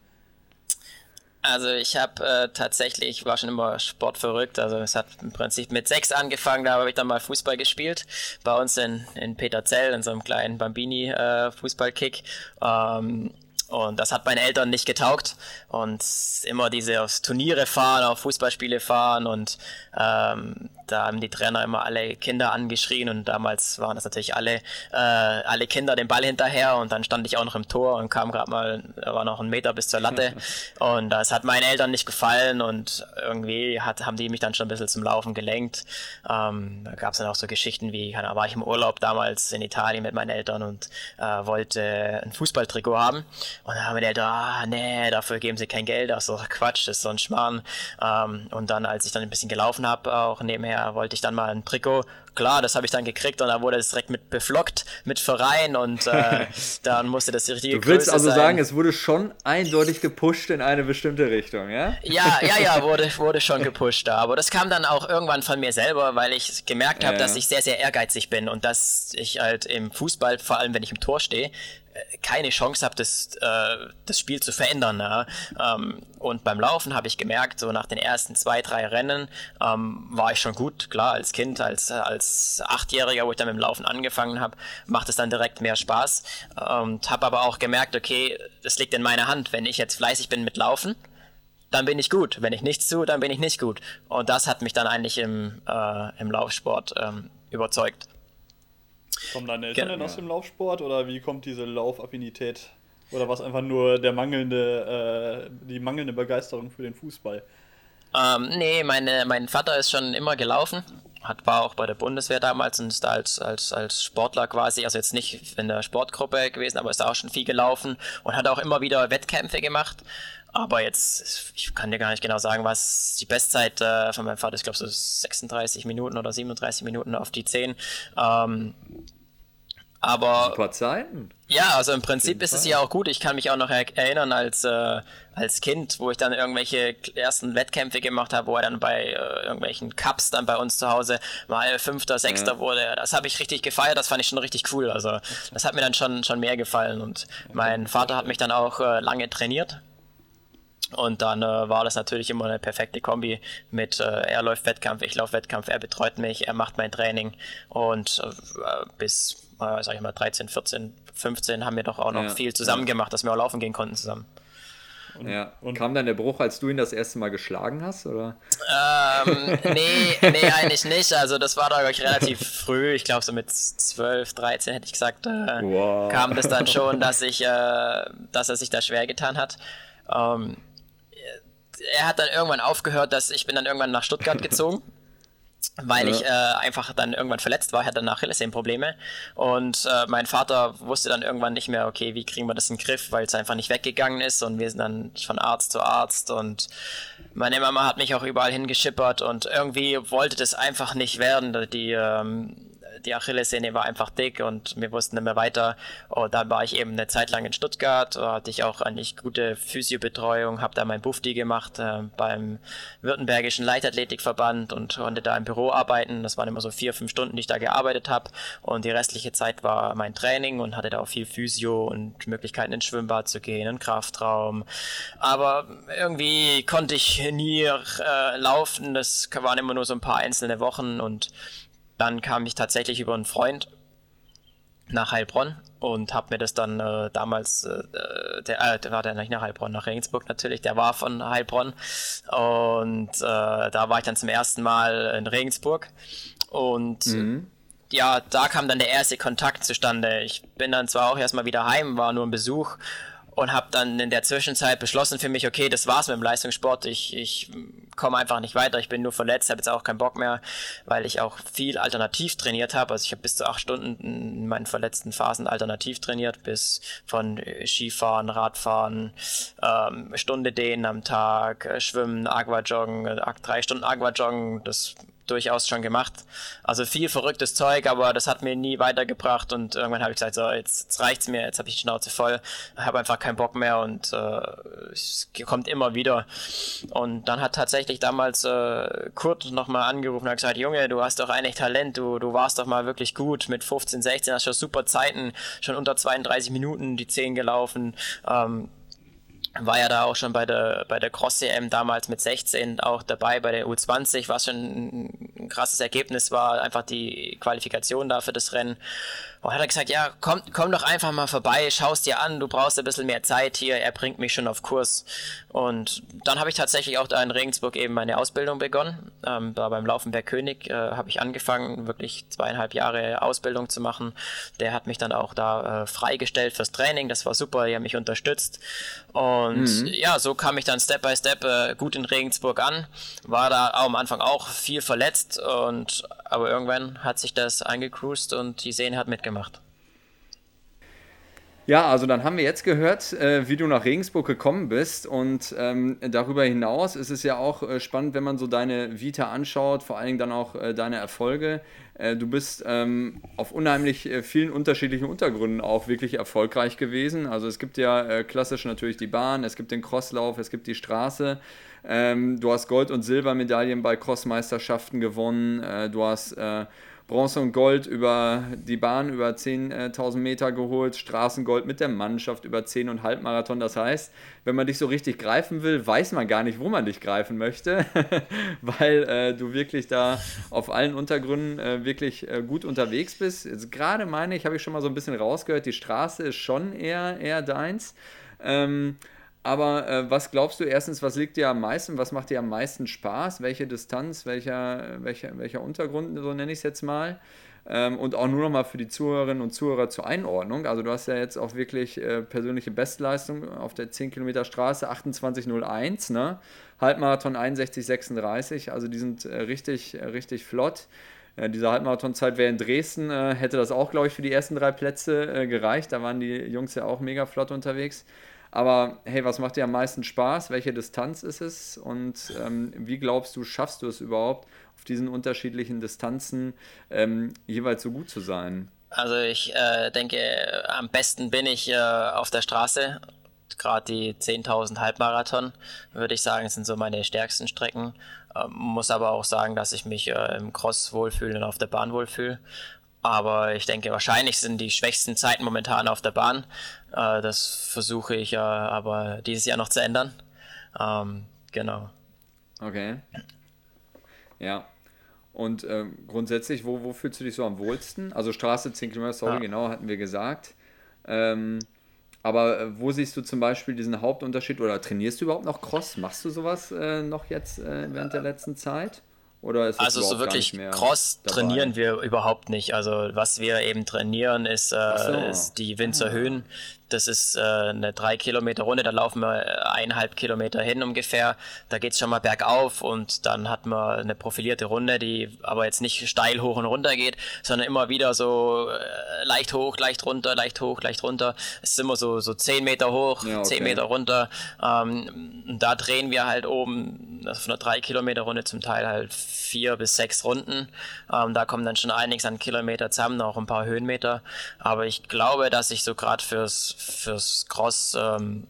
C: Also ich habe äh, tatsächlich, ich war schon immer sportverrückt. Also es hat im Prinzip mit sechs angefangen, da habe ich dann mal Fußball gespielt. Bei uns in, in Peterzell, in so einem kleinen Bambini-Fußballkick. ähm, und das hat meinen Eltern nicht getaugt. Und immer diese aufs Turniere fahren, auf Fußballspiele fahren. Und ähm, da haben die Trainer immer alle Kinder angeschrien. Und damals waren das natürlich alle, äh, alle Kinder den Ball hinterher. Und dann stand ich auch noch im Tor und kam gerade mal, war noch ein Meter bis zur Latte. und das hat meinen Eltern nicht gefallen. Und irgendwie hat, haben die mich dann schon ein bisschen zum Laufen gelenkt. Ähm, da gab es dann auch so Geschichten wie, da war ich im Urlaub damals in Italien mit meinen Eltern und äh, wollte ein Fußballtrikot haben. Und dann haben die Eltern, ah, nee, dafür geben sie kein Geld. Ist doch Quatsch, das ist so ein Schmarrn. Ähm, und dann, als ich dann ein bisschen gelaufen habe, auch nebenher, wollte ich dann mal ein Trikot. Klar, das habe ich dann gekriegt und dann wurde es direkt mit beflockt, mit Verein und äh, dann musste das die richtige
B: Du willst
C: Größe
B: also
C: sein.
B: sagen, es wurde schon eindeutig gepusht in eine bestimmte Richtung, ja?
C: Ja, ja, ja, wurde, wurde schon gepusht da. Aber das kam dann auch irgendwann von mir selber, weil ich gemerkt habe,
B: Ja.
C: dass ich sehr, sehr ehrgeizig bin und dass ich halt im Fußball, vor allem wenn ich im Tor stehe, äh, keine Chance habe, das, äh, das Spiel zu verändern. Ja. Ähm, und beim Laufen habe ich gemerkt, so nach den ersten zwei, drei Rennen ähm, war ich schon gut. Klar, als Kind, als, als Achtjähriger, wo ich dann mit dem Laufen angefangen habe, macht es dann direkt mehr Spaß. Und habe aber auch gemerkt, okay, das liegt in meiner Hand. Wenn ich jetzt fleißig bin mit Laufen, dann bin ich gut. Wenn ich nichts tue, dann bin ich nicht gut. Und das hat mich dann eigentlich im, äh, im Laufsport ähm, überzeugt.
D: Kommen deine Eltern
C: Genau.
D: denn aus dem Laufsport oder wie kommt diese Laufaffinität? Oder was einfach nur der mangelnde, äh, die mangelnde Begeisterung für den Fußball?
C: Ähm, nee, meine, mein Vater ist schon immer gelaufen. Hat, war auch bei der Bundeswehr damals und ist da als, als, als Sportler quasi, also jetzt nicht in der Sportgruppe gewesen, aber ist da auch schon viel gelaufen und hat auch immer wieder Wettkämpfe gemacht. Aber jetzt, ich kann dir gar nicht genau sagen, was die Bestzeit äh, von meinem Vater ist, ich glaube so 36 Minuten oder 37 Minuten auf die 10. Ähm, aber
B: Super Zeiten.
C: ja, also im Prinzip ist es ja auch gut. Ich kann mich auch noch er erinnern als, äh, als Kind, wo ich dann irgendwelche ersten Wettkämpfe gemacht habe, wo er dann bei äh, irgendwelchen Cups dann bei uns zu Hause mal Fünfter, Sechster
B: Ja.
C: wurde. Das habe ich richtig gefeiert, das fand ich schon richtig cool. Also das hat mir dann schon, schon mehr gefallen. Und mein Vater hat mich dann auch äh, lange trainiert. Und dann äh, war das natürlich immer eine perfekte Kombi mit äh, er läuft Wettkampf, ich laufe Wettkampf, er betreut mich, er macht mein Training und äh, bis, äh, sag ich mal, 13, 14, 15 haben wir doch auch noch
B: Ja,
C: viel zusammen gemacht, dass wir auch laufen gehen konnten zusammen.
B: Ja.
D: und-
B: Kam dann der Bruch, als du ihn das erste Mal geschlagen hast, oder?
C: Ähm, nee, nee, eigentlich nicht. Also das war da, glaube ich, relativ früh. Ich glaube so mit 12, 13 hätte ich gesagt, äh,
B: Wow.
C: kam das dann schon, dass ich, äh, dass er sich da schwer getan hat. Ähm, er hat dann irgendwann aufgehört, dass ich bin dann irgendwann nach Stuttgart gezogen. Weil
B: Ja.
C: ich äh, einfach dann irgendwann verletzt war, ich hatte dann Achillessehnenprobleme und äh, mein Vater wusste dann irgendwann nicht mehr, okay, wie kriegen wir das in den Griff, weil es einfach nicht weggegangen ist und wir sind dann von Arzt zu Arzt und meine Mama hat mich auch überall hingeschippert und irgendwie wollte das einfach nicht werden. Die, ähm, die Achillessehne war einfach dick und wir wussten nicht mehr weiter. Und dann war ich eben eine Zeit lang in Stuttgart, da hatte ich auch eigentlich gute Physiobetreuung, habe da mein Bufti gemacht äh, beim Württembergischen Leichtathletikverband und konnte da im Büro arbeiten. Das waren immer so vier, fünf Stunden, die ich da gearbeitet habe. Und die restliche Zeit war mein Training und hatte da auch viel Physio und Möglichkeiten ins Schwimmbad zu gehen, in den Kraftraum. Aber irgendwie konnte ich nie äh, laufen. Das waren immer nur so ein paar einzelne Wochen und dann kam ich tatsächlich über einen Freund nach Heilbronn und habe mir das dann äh, damals, äh, der, äh, der war der nicht nach Heilbronn, nach Regensburg natürlich, der war von Heilbronn und äh, da war ich dann zum ersten Mal in Regensburg und ja, da kam dann der erste Kontakt zustande. Ich bin dann zwar auch erstmal wieder heim, war nur ein Besuch und habe dann in der Zwischenzeit beschlossen für mich, okay, das war's mit dem Leistungssport. Ich, ich komme einfach nicht weiter. Ich bin nur verletzt, habe jetzt auch keinen Bock mehr, weil ich auch viel alternativ trainiert habe. Also ich habe bis zu acht Stunden in meinen verletzten Phasen alternativ trainiert, bis von äh, Skifahren, Radfahren, ähm, Stunde Dehnen am Tag, äh, Schwimmen, Aquajoggen, äh, drei Stunden Aquajoggen. Das durchaus schon gemacht. Also viel verrücktes Zeug, aber das hat mir nie weitergebracht und irgendwann habe ich gesagt, so jetzt, jetzt reicht's mir, jetzt habe ich die Schnauze voll, habe einfach keinen Bock mehr und äh, es kommt immer wieder. Und dann hat tatsächlich damals äh, Kurt nochmal angerufen und hat gesagt, Junge, du hast doch eigentlich Talent, du, du warst doch mal wirklich gut mit 15, 16, hast schon super Zeiten, schon unter 32 Minuten die 10 gelaufen. Ähm, war ja da auch schon bei der, bei der Cross-CM damals mit 16 auch dabei, bei der U20, was schon ein krasses Ergebnis war, einfach die Qualifikation da für das Rennen. Und hat er gesagt, ja, komm, komm doch einfach mal vorbei, schaust dir an, du brauchst ein bisschen mehr Zeit hier, er bringt mich schon auf Kurs. Und dann habe ich tatsächlich auch da in Regensburg eben meine Ausbildung begonnen. Ähm, da beim Laufenberg König äh, habe ich angefangen, wirklich zweieinhalb Jahre Ausbildung zu machen. Der hat mich dann auch da äh, freigestellt fürs Training, das war super, die haben mich unterstützt. Und mhm. ja, so kam ich dann Step by Step äh, gut in Regensburg an. War da auch am Anfang auch viel verletzt und aber irgendwann hat sich das eingecruised und die Sehne hat mitgemacht.
B: Ja, also dann haben wir jetzt gehört, äh, wie du nach Regensburg gekommen bist und ähm, darüber hinaus ist es ja auch äh, spannend, wenn man so deine Vita anschaut, vor Dingen dann auch äh, deine Erfolge. Äh, du bist ähm, auf unheimlich äh, vielen unterschiedlichen Untergründen auch wirklich erfolgreich gewesen. Also es gibt ja äh, klassisch natürlich die Bahn, es gibt den Crosslauf, es gibt die Straße. Ähm, du hast Gold- und Silbermedaillen bei Crossmeisterschaften gewonnen. du hast Bronze und Gold über die Bahn über 10.000 Meter geholt, Straßengold mit der Mannschaft über 10 und Halbmarathon. Das heißt, wenn man dich so richtig greifen will, weiß man gar nicht, wo man dich greifen möchte, weil äh, du wirklich da auf allen Untergründen äh, wirklich äh, gut unterwegs bist. Gerade meine ich, habe ich schon mal so ein bisschen rausgehört, die Straße ist schon eher, eher deins. Ähm, aber äh, was glaubst du erstens, was liegt dir am meisten, was macht dir am meisten Spaß? Welche Distanz, welcher, welcher, welcher Untergrund, so nenne ich es jetzt mal? Ähm, und auch nur noch mal für die Zuhörerinnen und Zuhörer zur Einordnung. Also du hast ja jetzt auch wirklich äh, persönliche Bestleistung auf der 10 Kilometer Straße 28,01, ne? Halbmarathon 61,36, also die sind äh, richtig, äh, richtig flott. Äh, diese Halbmarathonzeit wäre in Dresden, äh, hätte das auch, glaube ich, für die ersten drei Plätze gereicht. Da waren die Jungs ja auch mega flott unterwegs. Aber hey, was macht dir am meisten Spaß? Welche Distanz ist es? Und ähm, wie glaubst du, schaffst du es überhaupt, auf diesen unterschiedlichen Distanzen ähm, jeweils so gut zu sein?
C: Also ich äh, denke, am besten bin ich äh, auf der Straße. Gerade die 10.000 Halbmarathon, würde ich sagen, sind so meine stärksten Strecken. Ähm, muss aber auch sagen, dass ich mich äh, im Cross wohlfühle und auf der Bahn wohlfühle. Aber ich denke, wahrscheinlich sind die schwächsten Zeiten momentan auf der Bahn. Äh, das versuche ich äh, aber dieses Jahr noch zu ändern. Ähm, genau.
B: Okay. Ja. Und äh, grundsätzlich, wo, wo fühlst du dich so am wohlsten? Also Straße 10 Kilometer, sorry, ja. genau, hatten wir gesagt. Ähm, aber äh, wo siehst du zum Beispiel diesen Hauptunterschied oder trainierst du überhaupt noch Cross? Machst du sowas äh, noch jetzt äh, während der letzten Zeit? Oder ist
C: also so wirklich Cross dabei? trainieren wir überhaupt nicht. Also was wir eben trainieren ist, äh, so. ist die Winzer ah. Höhen. Das ist äh, eine drei Kilometer Runde, da laufen wir äh, eineinhalb Kilometer hin ungefähr. Da geht es schon mal bergauf und dann hat man eine profilierte Runde, die aber jetzt nicht steil hoch und runter geht, sondern immer wieder so äh, leicht hoch, leicht runter, leicht hoch, leicht runter. Es ist immer so, so zehn Meter hoch, ja, okay. zehn Meter runter. Ähm, da drehen wir halt oben also von einer drei Kilometer Runde zum Teil halt vier bis sechs Runden. Ähm, da kommen dann schon einiges an Kilometer zusammen, auch ein paar Höhenmeter. Aber ich glaube, dass ich so gerade fürs fürs Cross ähm,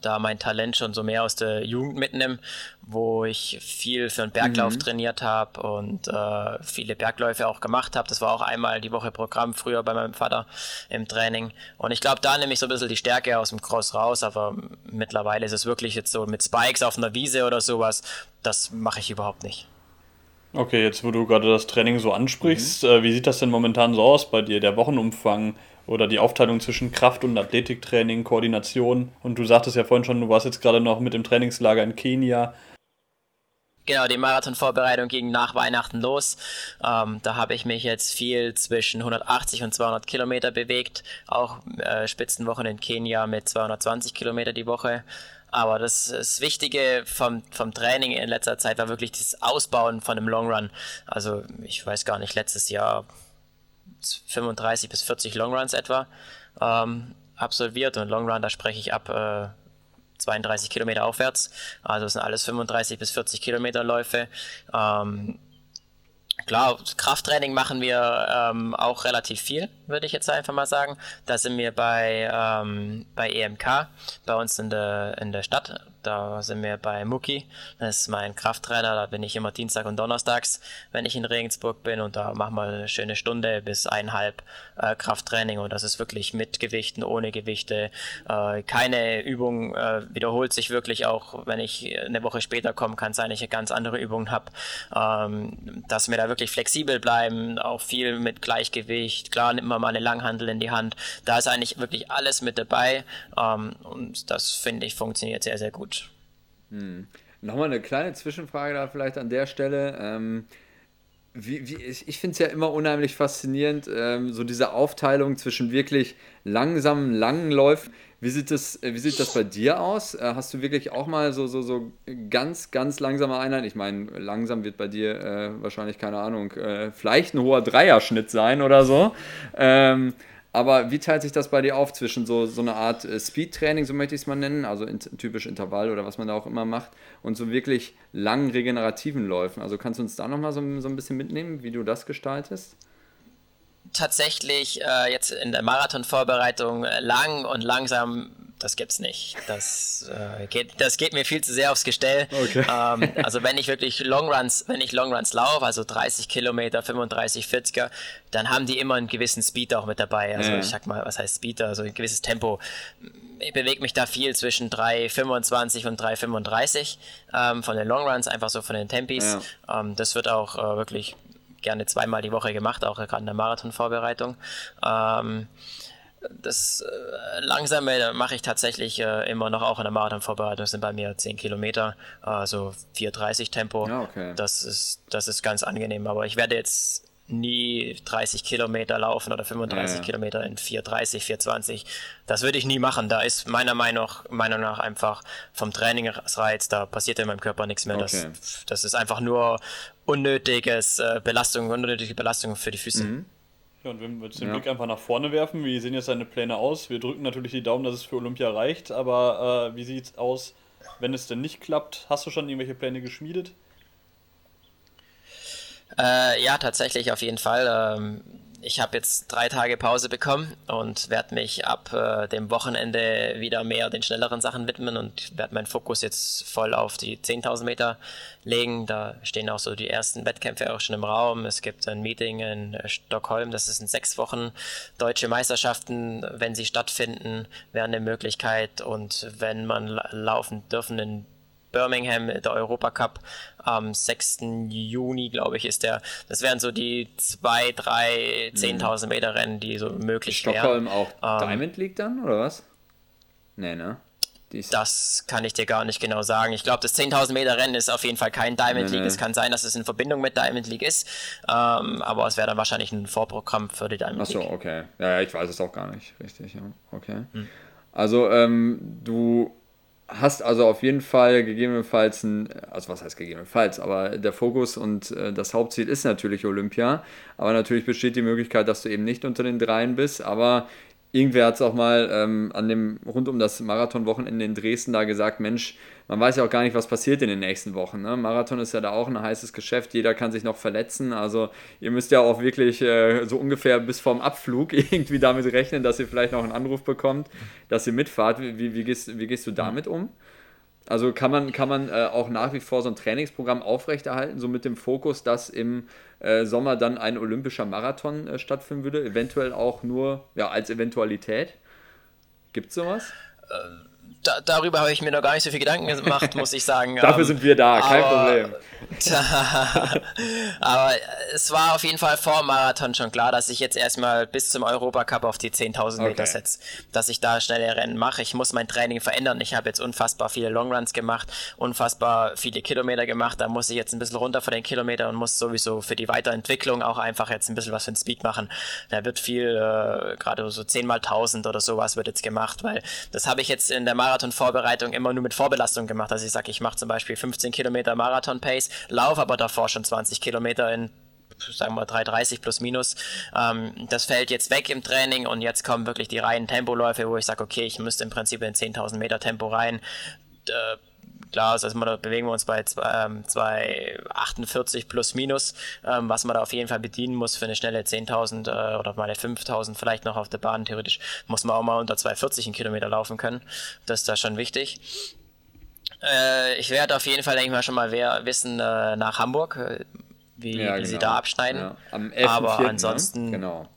C: da mein Talent schon so mehr aus der Jugend mitnehme, wo ich viel für einen Berglauf mhm. trainiert habe und äh, viele Bergläufe auch gemacht habe. Das war auch einmal die Woche Programm früher bei meinem Vater im Training. Und ich glaube, da nehme ich so ein bisschen die Stärke aus dem Cross raus, aber mittlerweile ist es wirklich jetzt so mit Spikes auf einer Wiese oder sowas, das mache ich überhaupt nicht.
D: Okay, jetzt wo du gerade das Training so ansprichst, mhm. äh, wie sieht das denn momentan so aus bei dir, der Wochenumfang? Oder die Aufteilung zwischen Kraft- und Athletiktraining, Koordination. Und du sagtest ja vorhin schon, du warst jetzt gerade noch mit dem Trainingslager in Kenia.
C: Genau, die Marathonvorbereitung ging nach Weihnachten los. Ähm, da habe ich mich jetzt viel zwischen 180 und 200 Kilometer bewegt. Auch äh, Spitzenwochen in Kenia mit 220 Kilometer die Woche. Aber das, das Wichtige vom, vom Training in letzter Zeit war wirklich das Ausbauen von einem Long Run. Also ich weiß gar nicht, letztes Jahr 35 bis 40 Longruns etwa ähm, absolviert und Longrun, da spreche ich ab äh, 32 Kilometer aufwärts. Also es sind alles 35 bis 40 Kilometer Läufe. Ähm, Klar, Krafttraining machen wir ähm, auch relativ viel, würde ich jetzt einfach mal sagen. Da sind wir bei, ähm, bei EMK, bei uns in der, in der Stadt. Da sind wir bei Muki, das ist mein Krafttrainer, da bin ich immer Dienstag und Donnerstags, wenn ich in Regensburg bin. Und da machen wir eine schöne Stunde bis eineinhalb äh, Krafttraining. Und das ist wirklich mit Gewichten, ohne Gewichte. Äh, keine Übung äh, wiederholt sich wirklich auch, wenn ich eine Woche später komme, kann sein, ich eine ganz andere Übung habe, ähm, dass wir da wirklich flexibel bleiben, auch viel mit Gleichgewicht, klar nimmt man mal eine Langhandel in die Hand, da ist eigentlich wirklich alles mit dabei. Ähm, und das finde ich funktioniert sehr, sehr gut.
B: Hm. Nochmal eine kleine Zwischenfrage da vielleicht an der Stelle. Ähm, wie, wie, ich ich finde es ja immer unheimlich faszinierend, ähm, so diese Aufteilung zwischen wirklich langsamen, langen Läufen. Wie sieht das, äh, wie sieht das bei dir aus? Äh, hast du wirklich auch mal so, so, so ganz, ganz langsame Einheiten? Ich meine, langsam wird bei dir äh, wahrscheinlich, keine Ahnung, äh, vielleicht ein hoher Dreierschnitt sein oder so. Ähm, aber wie teilt sich das bei dir auf zwischen so, so einer Art äh, Speed-Training, so möchte ich es mal nennen, also in, typisch Intervall oder was man da auch immer macht, und so wirklich langen regenerativen Läufen? Also kannst du uns da nochmal so, so ein bisschen mitnehmen, wie du das gestaltest?
C: Tatsächlich äh, jetzt in der Marathonvorbereitung äh, lang und langsam das gibt's nicht. Das, äh, geht, das geht mir viel zu sehr aufs Gestell. Okay. Ähm, also wenn ich wirklich Longruns, wenn ich Longruns laufe, also 30 Kilometer, 35, 40er, dann haben die immer einen gewissen Speed auch mit dabei. Also ja. ich sag mal, was heißt Speed? Also ein gewisses Tempo. Ich bewege mich da viel zwischen 3,25 und 3,35 ähm, von den Longruns, einfach so von den Tempis. Ja. Ähm, das wird auch äh, wirklich gerne zweimal die Woche gemacht, auch gerade in der Marathonvorbereitung. Ähm, das äh, Langsame mache ich tatsächlich äh, immer noch auch in der Marathonvorbereitung. Das sind bei mir 10 Kilometer, also 4,30 Tempo. Ja, okay. Das ist, das ist ganz angenehm. Aber ich werde jetzt nie 30 Kilometer laufen oder 35 ja, ja. Kilometer in 4,30, 4,20. Das würde ich nie machen. Da ist meiner Meinung nach, Meinung nach einfach vom Trainingsreiz, da passiert in meinem Körper nichts mehr. Okay. Das, das ist einfach nur unnötiges äh, Belastung, unnötige Belastung für die Füße. Mhm.
D: Ja, und wenn wir jetzt den ja. Blick einfach nach vorne werfen, wie sehen jetzt deine Pläne aus? Wir drücken natürlich die Daumen, dass es für Olympia reicht, aber äh, wie sieht es aus, wenn es denn nicht klappt? Hast du schon irgendwelche Pläne geschmiedet?
C: Äh, ja, tatsächlich auf jeden Fall. Ähm, ich habe jetzt drei Tage Pause bekommen und werde mich ab äh, dem Wochenende wieder mehr den schnelleren Sachen widmen und werde meinen Fokus jetzt voll auf die 10.000 Meter legen. Da stehen auch so die ersten Wettkämpfe auch schon im Raum. Es gibt ein Meeting in Stockholm, das ist in sechs Wochen. Deutsche Meisterschaften, wenn sie stattfinden, wären eine Möglichkeit und wenn man laufen dürfen in Birmingham, der Europacup am 6. Juni, glaube ich, ist der. Das wären so die zwei, drei, 10.000 Meter Rennen, die so möglich
B: Stockholm wären. Stockholm auch ähm, Diamond League dann, oder was? Nee, ne?
C: Das kann ich dir gar nicht genau sagen. Ich glaube, das 10.000 Meter Rennen ist auf jeden Fall kein Diamond nee, League. Es kann sein, dass es in Verbindung mit Diamond League ist, ähm, aber es wäre dann wahrscheinlich ein Vorprogramm für die Diamond
B: League. Achso, okay. Ja, ich weiß es auch gar nicht, richtig. Ja. Okay. Hm. Also, ähm, du hast also auf jeden Fall gegebenenfalls ein, also was heißt gegebenenfalls, aber der Fokus und äh, das Hauptziel ist natürlich Olympia, aber natürlich besteht die Möglichkeit, dass du eben nicht unter den dreien bist, aber irgendwer hat es auch mal ähm, an dem, rund um das Marathonwochenende in Dresden da gesagt, Mensch, man weiß ja auch gar nicht, was passiert in den nächsten Wochen. Ne? Marathon ist ja da auch ein heißes Geschäft, jeder kann sich noch verletzen. Also ihr müsst ja auch wirklich äh, so ungefähr bis vorm Abflug irgendwie damit rechnen, dass ihr vielleicht noch einen Anruf bekommt, dass ihr mitfahrt. Wie, wie, gehst, wie gehst du damit um? Also kann man, kann man äh, auch nach wie vor so ein Trainingsprogramm aufrechterhalten, so mit dem Fokus, dass im äh, Sommer dann ein olympischer Marathon äh, stattfinden würde, eventuell auch nur ja, als Eventualität? Gibt es sowas?
C: Ähm da, darüber habe ich mir noch gar nicht so viel Gedanken gemacht, muss ich sagen.
B: Dafür ähm, sind wir da, kein aber, Problem.
C: aber es war auf jeden Fall vor dem Marathon schon klar, dass ich jetzt erstmal bis zum Europacup auf die 10.000 Meter okay. setze, dass ich da schnelle Rennen mache. Ich muss mein Training verändern. Ich habe jetzt unfassbar viele Longruns gemacht, unfassbar viele Kilometer gemacht. Da muss ich jetzt ein bisschen runter von den Kilometern und muss sowieso für die Weiterentwicklung auch einfach jetzt ein bisschen was für den Speed machen. Da wird viel, äh, gerade so 10 mal 1000 oder sowas wird jetzt gemacht, weil das habe ich jetzt in der Marathon-Vorbereitung immer nur mit Vorbelastung gemacht. Also ich sage, ich mache zum Beispiel 15 Kilometer Marathon-Pace, laufe aber davor schon 20 Kilometer in sagen wir 3,30 plus minus. Ähm, das fällt jetzt weg im Training und jetzt kommen wirklich die reinen Tempoläufe, wo ich sage, okay, ich müsste im Prinzip in 10.000 Meter Tempo rein. Äh, klar, also da bewegen wir uns bei 2,48 ähm, plus minus, ähm, was man da auf jeden Fall bedienen muss für eine schnelle 10.000 äh, oder mal eine 5.000 vielleicht noch auf der Bahn. Theoretisch muss man auch mal unter 2,40 einen Kilometer laufen können. Das ist da schon wichtig. Äh, ich werde auf jeden Fall, denke ich mal, schon mal wissen äh, nach Hamburg, wie, ja, wie genau. sie da abschneiden. Ja.
B: Am 11.
C: Aber
B: 4., ne?
C: ansonsten.
B: Ne? Genau.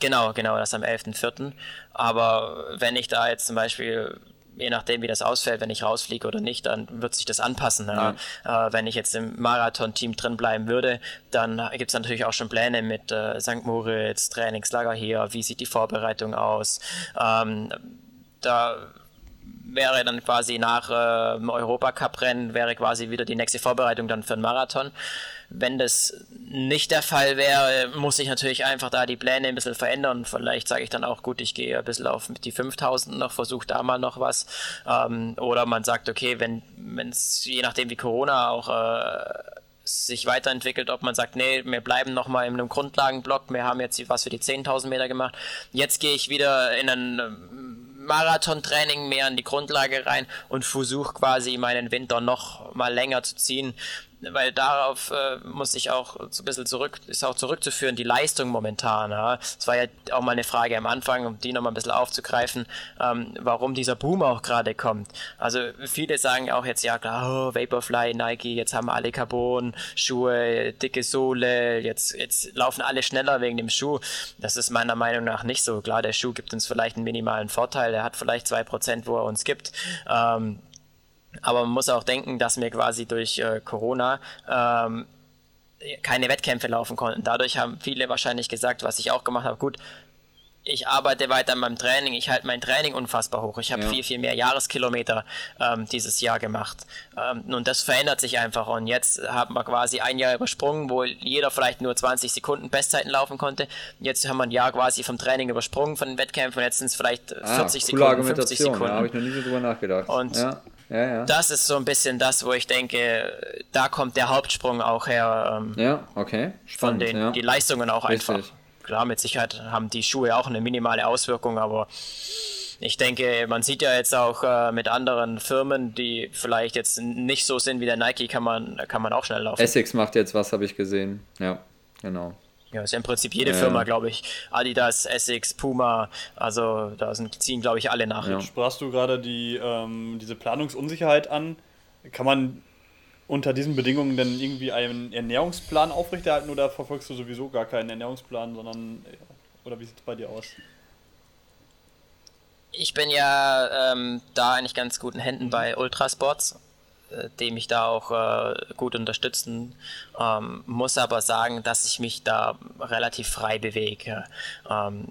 C: Genau, genau, das am 11.04. Aber wenn ich da jetzt zum Beispiel je nachdem, wie das ausfällt, wenn ich rausfliege oder nicht, dann wird sich das anpassen. Ja. Äh, wenn ich jetzt im Marathon-Team drin bleiben würde, dann gibt es natürlich auch schon Pläne mit äh, St. Moritz, Trainingslager hier, wie sieht die Vorbereitung aus. Ähm, da wäre dann quasi nach äh, Europacup-Rennen, wäre quasi wieder die nächste Vorbereitung dann für den Marathon. Wenn das nicht der Fall wäre, muss ich natürlich einfach da die Pläne ein bisschen verändern. Vielleicht sage ich dann auch, gut, ich gehe ein bisschen auf die 5000 noch, versuche da mal noch was. Ähm, oder man sagt, okay, wenn es je nachdem wie Corona auch äh, sich weiterentwickelt, ob man sagt, nee, wir bleiben nochmal in einem Grundlagenblock, wir haben jetzt was für die 10.000 Meter gemacht. Jetzt gehe ich wieder in einen Marathontraining mehr in die Grundlage rein und versuche quasi meinen Winter noch mal länger zu ziehen weil darauf äh, muss ich auch so ein bisschen zurück, ist auch zurückzuführen, die Leistung momentan. Ja. Das war ja auch mal eine Frage am Anfang, um die nochmal ein bisschen aufzugreifen, ähm, warum dieser Boom auch gerade kommt. Also viele sagen auch jetzt, ja klar, oh, Vaporfly, Nike, jetzt haben alle Carbon-Schuhe, dicke Sohle, jetzt, jetzt laufen alle schneller wegen dem Schuh. Das ist meiner Meinung nach nicht so. Klar, der Schuh gibt uns vielleicht einen minimalen Vorteil, er hat vielleicht zwei Prozent, wo er uns gibt. Ähm, aber man muss auch denken, dass wir quasi durch äh, Corona ähm, keine Wettkämpfe laufen konnten. Dadurch haben viele wahrscheinlich gesagt, was ich auch gemacht habe, gut, ich arbeite weiter an meinem Training, ich halte mein Training unfassbar hoch. Ich habe ja. viel, viel mehr Jahreskilometer ähm, dieses Jahr gemacht. Ähm, und das verändert sich einfach. Und jetzt haben wir quasi ein Jahr übersprungen, wo jeder vielleicht nur 20 Sekunden Bestzeiten laufen konnte. Jetzt haben wir ein Jahr quasi vom Training übersprungen, von den Wettkämpfen. Und jetzt sind es vielleicht ah, 40 Sekunden, 50 Sekunden. Da
B: habe ich noch nie so drüber nachgedacht.
C: Und ja. Ja, ja. Das ist so ein bisschen das, wo ich denke, da kommt der Hauptsprung auch her.
B: Ähm, ja, okay.
C: Spannend, von den ja. die Leistungen auch Richtig. einfach. Klar, mit Sicherheit haben die Schuhe auch eine minimale Auswirkung, aber ich denke, man sieht ja jetzt auch äh, mit anderen Firmen, die vielleicht jetzt nicht so sind wie der Nike, kann man, kann man auch schnell laufen.
B: Essex macht jetzt was, habe ich gesehen. Ja, genau.
C: Ja, ist ja im Prinzip jede ja. Firma, glaube ich. Adidas, Essex, Puma, also da sind, ziehen, glaube ich, alle nach.
D: Ja. Sprachst du gerade die, ähm, diese Planungsunsicherheit an? Kann man unter diesen Bedingungen denn irgendwie einen Ernährungsplan aufrechterhalten oder verfolgst du sowieso gar keinen Ernährungsplan, sondern oder wie sieht es bei dir aus?
C: Ich bin ja ähm, da eigentlich ganz guten Händen mhm. bei Ultrasports dem ich da auch äh, gut unterstützen ähm, muss, aber sagen, dass ich mich da relativ frei bewege. Ähm,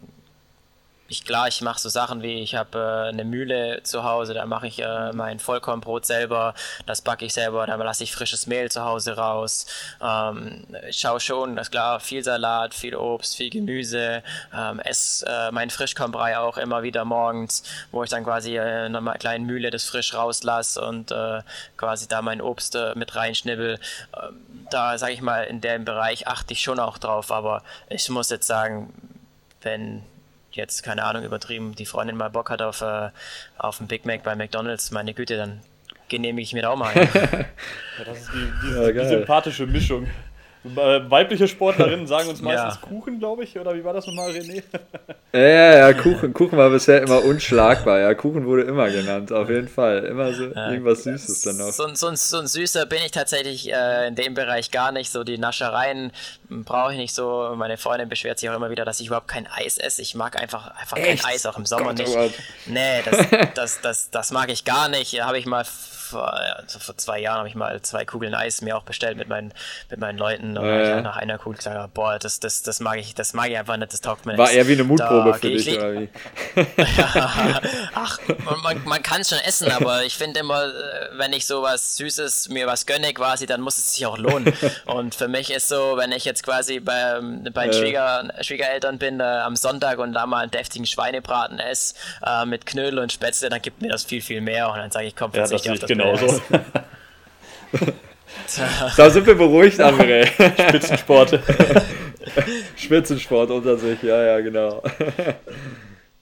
C: ich klar, ich mache so Sachen wie, ich habe äh, eine Mühle zu Hause, da mache ich äh, mein Vollkornbrot selber, das backe ich selber, dann lasse ich frisches Mehl zu Hause raus. Ähm, ich schaue schon, das klar, viel Salat, viel Obst, viel Gemüse, ähm, esse äh, meinen Frischkornbrei auch immer wieder morgens, wo ich dann quasi äh, in einer kleinen Mühle das frisch rauslasse und äh, quasi da mein Obst äh, mit reinschnibbel. Ähm, da sage ich mal, in dem Bereich achte ich schon auch drauf, aber ich muss jetzt sagen, wenn jetzt, keine Ahnung, übertrieben, die Freundin mal Bock hat auf, äh, auf einen Big Mac bei McDonalds, meine Güte, dann genehmige ich mir da auch mal
D: einen. ja, das ist die, die, ja, die sympathische Mischung. Äh, weibliche Sportlerinnen sagen uns meistens ja. Kuchen, glaube ich, oder wie war das nochmal, René?
B: Ja, ja, ja, Kuchen, Kuchen war bisher immer unschlagbar. Ja, Kuchen wurde immer genannt, auf jeden Fall. Immer so ja, irgendwas Süßes dann noch.
C: So, so, so, ein Süßer bin ich tatsächlich äh, in dem Bereich gar nicht. So die Naschereien brauche ich nicht so. Meine Freundin beschwert sich auch immer wieder, dass ich überhaupt kein Eis esse. Ich mag einfach, einfach kein Eis, auch im Sommer Gott, oh nicht. Oh nee, das, das, das, das mag ich gar nicht. Habe ich mal vor, also vor zwei Jahren habe ich mal zwei Kugeln Eis mir auch bestellt mit meinen, mit meinen Leuten. Und äh. ich halt nach einer Kugel gesagt, boah, das, das, das mag ich, das mag ich einfach nicht, das taugt mir
B: nicht. War eher wie eine Mutprobe da für dich, oder wie?
C: ja, ach, man, man kann es schon essen, aber ich finde immer, äh, wenn ich sowas Süßes mir was gönne quasi, dann muss es sich auch lohnen. Und für mich ist so, wenn ich jetzt quasi bei, bei äh. Schwieger, Schwiegereltern bin äh, am Sonntag und da mal einen deftigen Schweinebraten esse äh, mit Knödel und Spätzle, dann gibt mir das viel, viel mehr. Und dann sage ich, komm, verzichte
D: ja, auf das genauso.
B: da sind wir beruhigt, André.
D: Spitzensport.
B: Spitzensport unter sich, ja, ja, genau.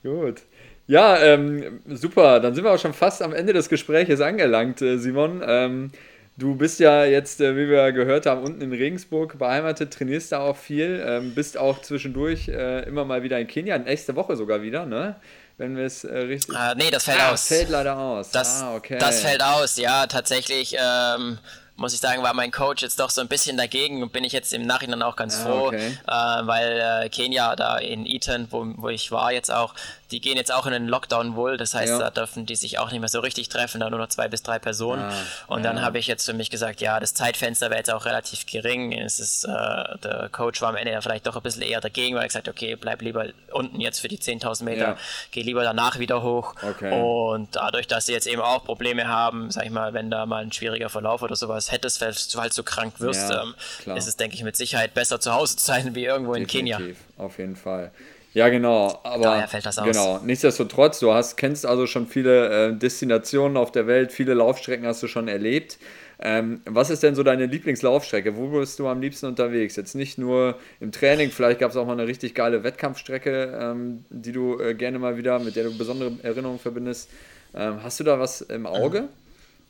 B: Gut. Ja, ähm, super. Dann sind wir auch schon fast am Ende des Gespräches angelangt, äh, Simon. Ähm, du bist ja jetzt, äh, wie wir gehört haben, unten in Regensburg beheimatet, trainierst da auch viel, ähm, bist auch zwischendurch äh, immer mal wieder in Kenia, nächste Woche sogar wieder, ne? Wenn wir es äh, richtig.
C: Ah, nee, das fällt
B: ah,
C: aus.
B: fällt leider aus.
C: Das,
B: ah, okay.
C: das fällt aus, ja, tatsächlich. Ähm, muss ich sagen, war mein Coach jetzt doch so ein bisschen dagegen und bin ich jetzt im Nachhinein auch ganz
B: Ah,
C: froh,
B: okay.
C: äh, weil äh, Kenia da in Eton, wo, wo ich war jetzt auch, die gehen jetzt auch in den Lockdown wohl, das heißt,
B: Ja.
C: da dürfen die sich auch nicht mehr so richtig treffen, da nur noch zwei bis drei Personen.
B: Ah,
C: und dann
B: ja.
C: habe ich jetzt für mich gesagt, ja, das Zeitfenster wäre jetzt auch relativ gering. Es ist, äh, der Coach war am Ende ja vielleicht doch ein bisschen eher dagegen, weil er gesagt hat, okay, bleib lieber unten jetzt für die 10.000 Meter,
B: Ja.
C: geh lieber danach wieder hoch.
B: Okay.
C: Und dadurch, dass sie jetzt eben auch Probleme haben, sag ich mal, wenn da mal ein schwieriger Verlauf oder sowas hättest, falls du halt so krank wirst,
B: Ja,
C: ähm, ist es, denke ich, mit Sicherheit besser zu Hause zu sein wie irgendwo in Kenia.
B: Definitiv, Auf jeden Fall. Ja, genau. Aber
C: Daher fällt das aus.
B: Genau. Nichtsdestotrotz, du hast, kennst also schon viele äh, Destinationen auf der Welt, viele Laufstrecken hast du schon erlebt. Ähm, was ist denn so deine Lieblingslaufstrecke? Wo bist du am liebsten unterwegs? Jetzt nicht nur im Training, vielleicht gab es auch mal eine richtig geile Wettkampfstrecke, ähm, die du äh, gerne mal wieder, mit der du besondere Erinnerungen verbindest. Ähm, hast du da was im Auge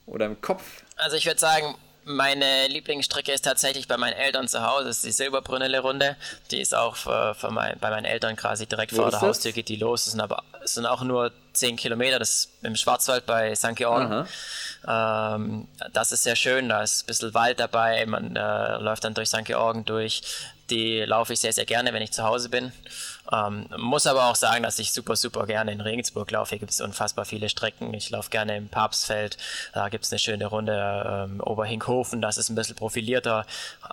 B: oder im Kopf?
C: Also ich würde sagen, meine Lieblingsstrecke ist tatsächlich bei meinen Eltern zu Hause, das ist die Silberbrünnele-Runde. Die ist auch für, für mein, bei meinen Eltern quasi direkt
B: Wo
C: vor der
B: das?
C: Haustür geht die los. Es sind aber es sind auch nur 10 Kilometer, das ist im Schwarzwald bei St. Georgen. Ähm, das ist sehr schön, da ist ein bisschen Wald dabei, man äh, läuft dann durch St. Georgen durch. Die laufe ich sehr, sehr gerne, wenn ich zu Hause bin. Ähm, muss aber auch sagen, dass ich super, super gerne in Regensburg laufe. Hier gibt es unfassbar viele Strecken. Ich laufe gerne im Papstfeld. Da gibt es eine schöne Runde. Ähm, Oberhinkhofen, das ist ein bisschen profilierter.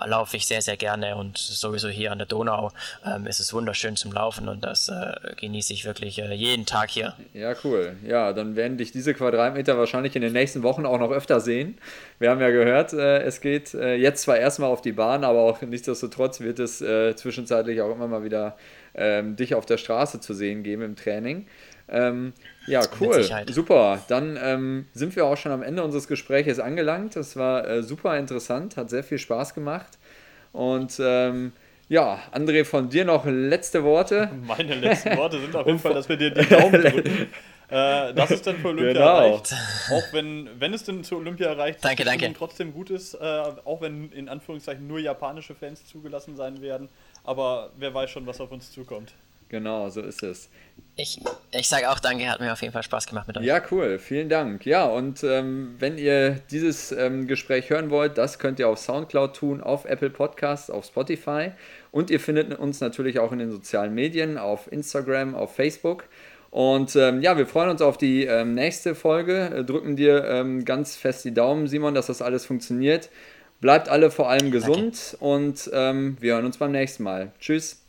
C: Laufe ich sehr, sehr gerne. Und sowieso hier an der Donau ähm, ist es wunderschön zum Laufen. Und das äh, genieße ich wirklich äh, jeden Tag hier.
B: Ja, cool. Ja, dann werden dich diese Quadratmeter wahrscheinlich in den nächsten Wochen auch noch öfter sehen. Wir haben ja gehört, äh, es geht äh, jetzt zwar erstmal auf die Bahn, aber auch nichtsdestotrotz wird es äh, zwischenzeitlich auch immer mal wieder ähm, dich auf der Straße zu sehen geben im Training. Ähm, ja, cool. Super. Dann ähm, sind wir auch schon am Ende unseres Gespräches angelangt. Das war äh, super interessant, hat sehr viel Spaß gemacht. Und ähm, ja, André, von dir noch letzte Worte.
D: Meine letzten Worte sind auf jeden Fall, dass wir dir die Daumen drücken. Äh, dass es dann für Olympia
B: Genau.
D: reicht. Auch wenn, wenn es denn zu Olympia reicht, dass
C: Danke, danke.
D: Trotzdem gut ist, äh, auch wenn in Anführungszeichen nur japanische Fans zugelassen sein werden. Aber wer weiß schon, was auf uns zukommt.
B: Genau, so ist es.
C: Ich, ich sage auch danke, hat mir auf jeden Fall Spaß gemacht mit euch.
B: Ja, cool. Vielen Dank. Ja, und ähm, wenn ihr dieses ähm, Gespräch hören wollt, das könnt ihr auf Soundcloud tun, auf Apple Podcasts, auf Spotify. Und ihr findet uns natürlich auch in den sozialen Medien, auf Instagram, auf Facebook. Und ähm, ja, wir freuen uns auf die ähm, nächste Folge. Äh, drücken dir ähm, ganz fest die Daumen, Simon, dass das alles funktioniert. Bleibt alle vor allem gesund und ähm, wir hören uns beim nächsten Mal. Tschüss.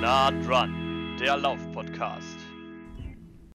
A: Nah dran, der Lauf-Podcast.